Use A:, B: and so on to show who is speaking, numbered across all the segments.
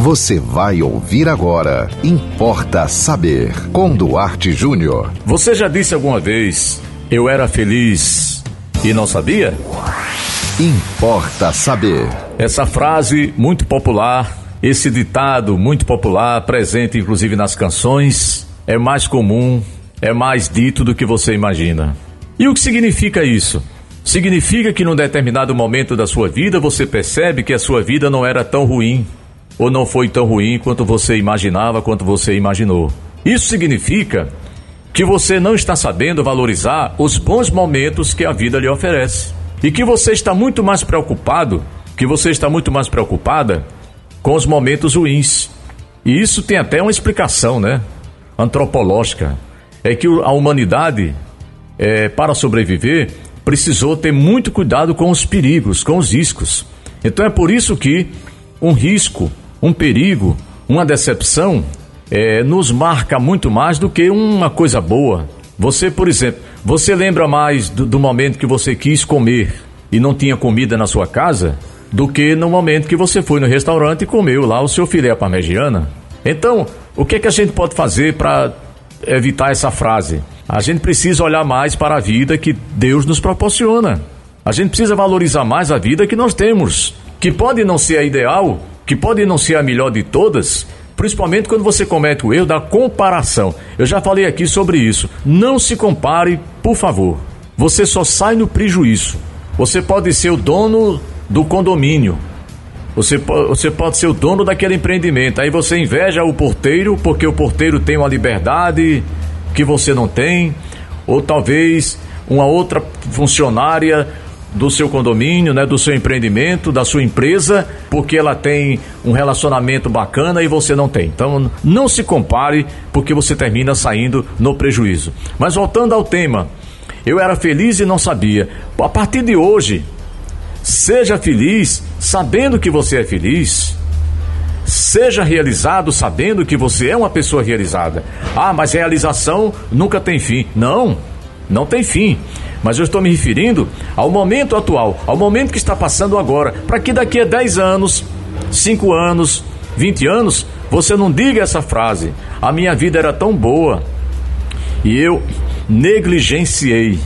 A: Você vai ouvir agora. Importa saber. Com Duarte Júnior.
B: Você já disse alguma vez: Eu era feliz e não sabia?
A: Importa saber.
B: Essa frase muito popular, esse ditado muito popular, presente inclusive nas canções, é mais comum, é mais dito do que você imagina. E o que significa isso? Significa que num determinado momento da sua vida você percebe que a sua vida não era tão ruim, ou não foi tão ruim quanto você imaginava, quanto você imaginou. Isso significa que você não está sabendo valorizar os bons momentos que a vida lhe oferece. E que você está muito mais preocupado, que você está muito mais preocupada com os momentos ruins. E isso tem até uma explicação, né? Antropológica. É que a humanidade, é, para sobreviver, precisou ter muito cuidado com os perigos, com os riscos. Então é por isso que um risco, um perigo, uma decepção é, nos marca muito mais do que uma coisa boa. Você, por exemplo, você lembra mais do, do momento que você quis comer e não tinha comida na sua casa do que no momento que você foi no restaurante e comeu lá o seu filé parmegiana? Então, o que é que a gente pode fazer para evitar essa frase? A gente precisa olhar mais para a vida que Deus nos proporciona. A gente precisa valorizar mais a vida que nós temos, que pode não ser a ideal, que pode não ser a melhor de todas, principalmente quando você comete o erro da comparação. Eu já falei aqui sobre isso. Não se compare, por favor. Você só sai no prejuízo. Você pode ser o dono do condomínio. Você, você pode ser o dono daquele empreendimento. Aí você inveja o porteiro porque o porteiro tem uma liberdade que você não tem, ou talvez uma outra funcionária do seu condomínio, né, do seu empreendimento, da sua empresa, porque ela tem um relacionamento bacana e você não tem. Então, não se compare, porque você termina saindo no prejuízo. Mas voltando ao tema, eu era feliz e não sabia. A partir de hoje, seja feliz sabendo que você é feliz. Seja realizado sabendo que você é uma pessoa realizada. Ah, mas realização nunca tem fim. Não, não tem fim. Mas eu estou me referindo ao momento atual, ao momento que está passando agora, para que daqui a 10 anos, 5 anos, 20 anos, você não diga essa frase: a minha vida era tão boa e eu negligenciei.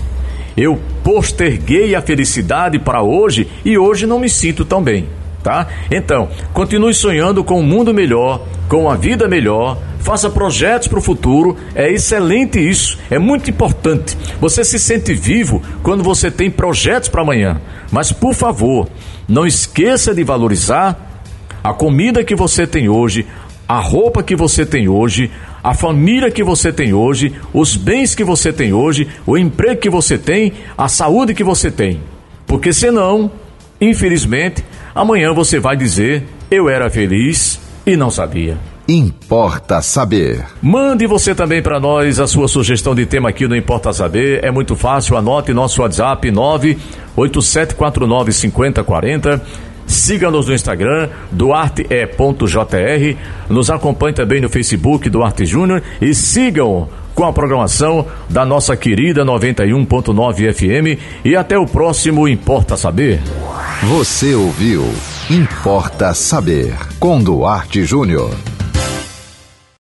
B: Eu posterguei a felicidade para hoje e hoje não me sinto tão bem tá? Então, continue sonhando com um mundo melhor, com uma vida melhor, faça projetos para o futuro, é excelente isso, é muito importante. Você se sente vivo quando você tem projetos para amanhã. Mas, por favor, não esqueça de valorizar a comida que você tem hoje, a roupa que você tem hoje, a família que você tem hoje, os bens que você tem hoje, o emprego que você tem, a saúde que você tem. Porque senão, infelizmente, Amanhã você vai dizer: Eu era feliz e não sabia.
A: Importa Saber.
B: Mande você também para nós a sua sugestão de tema aqui no Importa Saber. É muito fácil, anote nosso WhatsApp 987495040. Siga-nos no Instagram, duarte.jr. Nos acompanhe também no Facebook, Duarte Júnior. E sigam com a programação da nossa querida 91.9 FM. E até o próximo Importa Saber.
A: Você ouviu Importa Saber com Duarte Júnior.